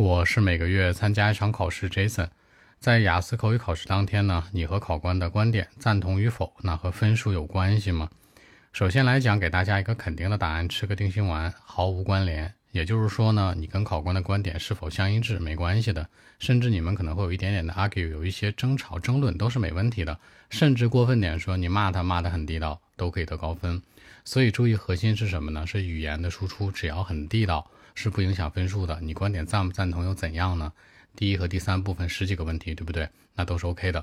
我是每个月参加一场考试，Jason。在雅思口语考试当天呢，你和考官的观点赞同与否，那和分数有关系吗？首先来讲，给大家一个肯定的答案，吃个定心丸，毫无关联。也就是说呢，你跟考官的观点是否相一致没关系的，甚至你们可能会有一点点的 argue，有一些争吵、争论都是没问题的。甚至过分点说，你骂他骂得很地道，都可以得高分。所以注意核心是什么呢？是语言的输出，只要很地道。是不影响分数的。你观点赞不赞同又怎样呢？第一和第三部分十几个问题，对不对？那都是 OK 的。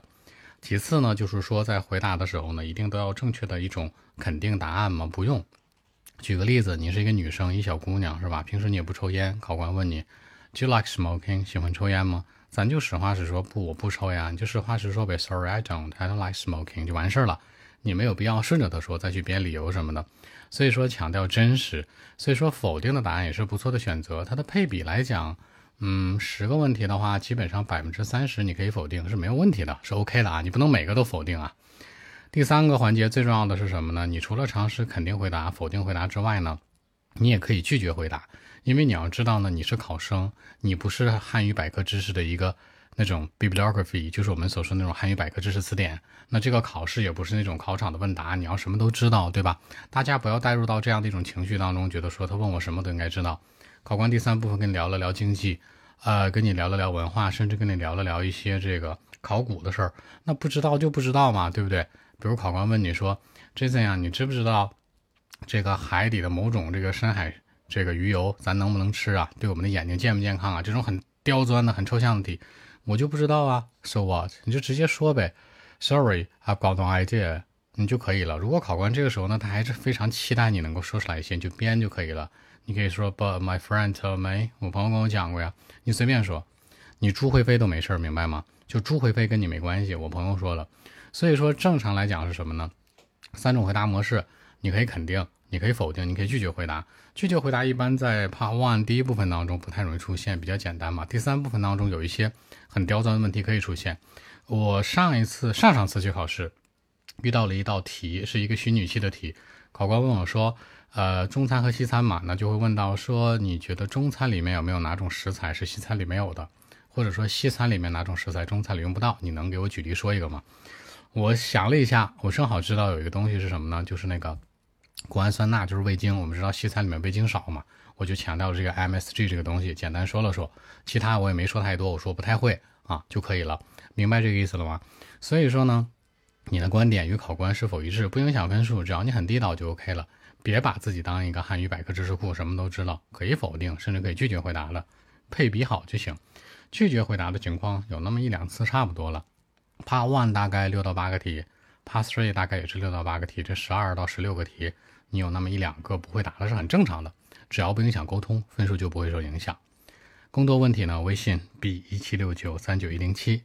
其次呢，就是说在回答的时候呢，一定都要正确的一种肯定答案吗？不用。举个例子，你是一个女生，一小姑娘是吧？平时你也不抽烟。考官问你，Do you like smoking？喜欢抽烟吗？咱就实话实说，不，我不抽烟。你就实话实说呗。Sorry，I don't，I don't like smoking，就完事儿了。你没有必要顺着他说，再去编理由什么的。所以说强调真实，所以说否定的答案也是不错的选择。它的配比来讲，嗯，十个问题的话，基本上百分之三十你可以否定是没有问题的，是 OK 的啊。你不能每个都否定啊。第三个环节最重要的是什么呢？你除了尝试肯定回答、否定回答之外呢，你也可以拒绝回答，因为你要知道呢，你是考生，你不是汉语百科知识的一个。那种 bibliography 就是我们所说那种汉语百科知识词典。那这个考试也不是那种考场的问答，你要什么都知道，对吧？大家不要带入到这样的一种情绪当中，觉得说他问我什么都应该知道。考官第三部分跟你聊了聊经济，呃，跟你聊了聊文化，甚至跟你聊了聊一些这个考古的事儿。那不知道就不知道嘛，对不对？比如考官问你说，Jason 呀，你知不知道这个海底的某种这个深海这个鱼油咱能不能吃啊？对我们的眼睛健不健康啊？这种很刁钻的、很抽象的题。我就不知道啊，So what？你就直接说呗，Sorry，I've got no idea，你就可以了。如果考官这个时候呢，他还是非常期待你能够说出来一些，就编就可以了。你可以说，But my friend told me，我朋友跟我讲过呀。你随便说，你猪会飞都没事，明白吗？就猪会飞跟你没关系，我朋友说了。所以说正常来讲是什么呢？三种回答模式，你可以肯定。你可以否定，你可以拒绝回答。拒绝回答一般在 Part One 第一部分当中不太容易出现，比较简单嘛。第三部分当中有一些很刁钻的问题可以出现。我上一次、上上次去考试，遇到了一道题，是一个虚拟器的题。考官问我说：“呃，中餐和西餐嘛，那就会问到说，你觉得中餐里面有没有哪种食材是西餐里没有的？或者说西餐里面哪种食材中餐里用不到？你能给我举例说一个吗？”我想了一下，我正好知道有一个东西是什么呢？就是那个。谷氨酸钠就是味精，我们知道西餐里面味精少嘛，我就强调这个 MSG 这个东西，简单说了说，其他我也没说太多，我说不太会啊就可以了，明白这个意思了吗？所以说呢，你的观点与考官是否一致不影响分数，只要你很地道就 OK 了，别把自己当一个汉语百科知识库，什么都知道，可以否定，甚至可以拒绝回答的，配比好就行。拒绝回答的情况有那么一两次差不多了，Part One 大概六到八个题。Pass three 大概也是六到八个题，这十二到十六个题，你有那么一两个不会答的是很正常的，只要不影响沟通，分数就不会受影响。更多问题呢？微信 b 一七六九三九一零七。